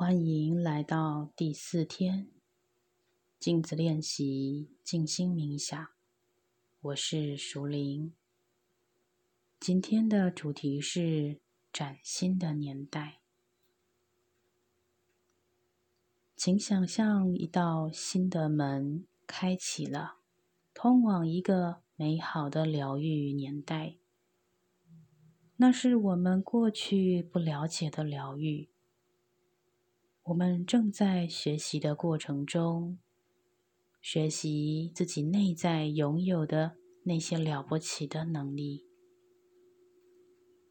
欢迎来到第四天镜子练习静心冥想。我是熟林。今天的主题是崭新的年代。请想象一道新的门开启了，通往一个美好的疗愈年代。那是我们过去不了解的疗愈。我们正在学习的过程中，学习自己内在拥有的那些了不起的能力。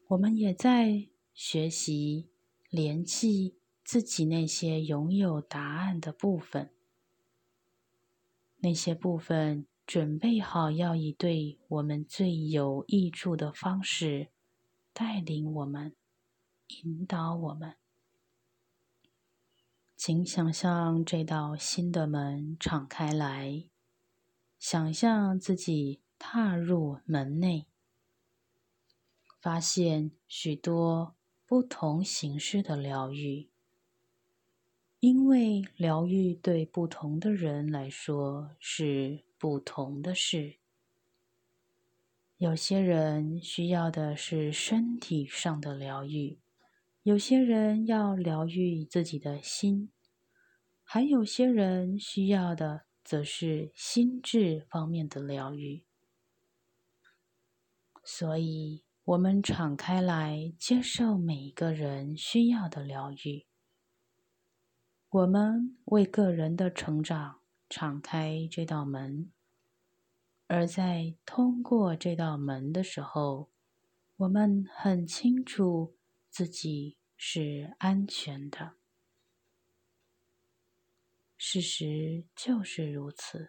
我们也在学习联系自己那些拥有答案的部分，那些部分准备好要以对我们最有益处的方式。带领我们，引导我们。请想象这道新的门敞开来，想象自己踏入门内，发现许多不同形式的疗愈。因为疗愈对不同的人来说是不同的事。有些人需要的是身体上的疗愈，有些人要疗愈自己的心，还有些人需要的则是心智方面的疗愈。所以，我们敞开来接受每一个人需要的疗愈。我们为个人的成长敞开这道门。而在通过这道门的时候，我们很清楚自己是安全的。事实就是如此。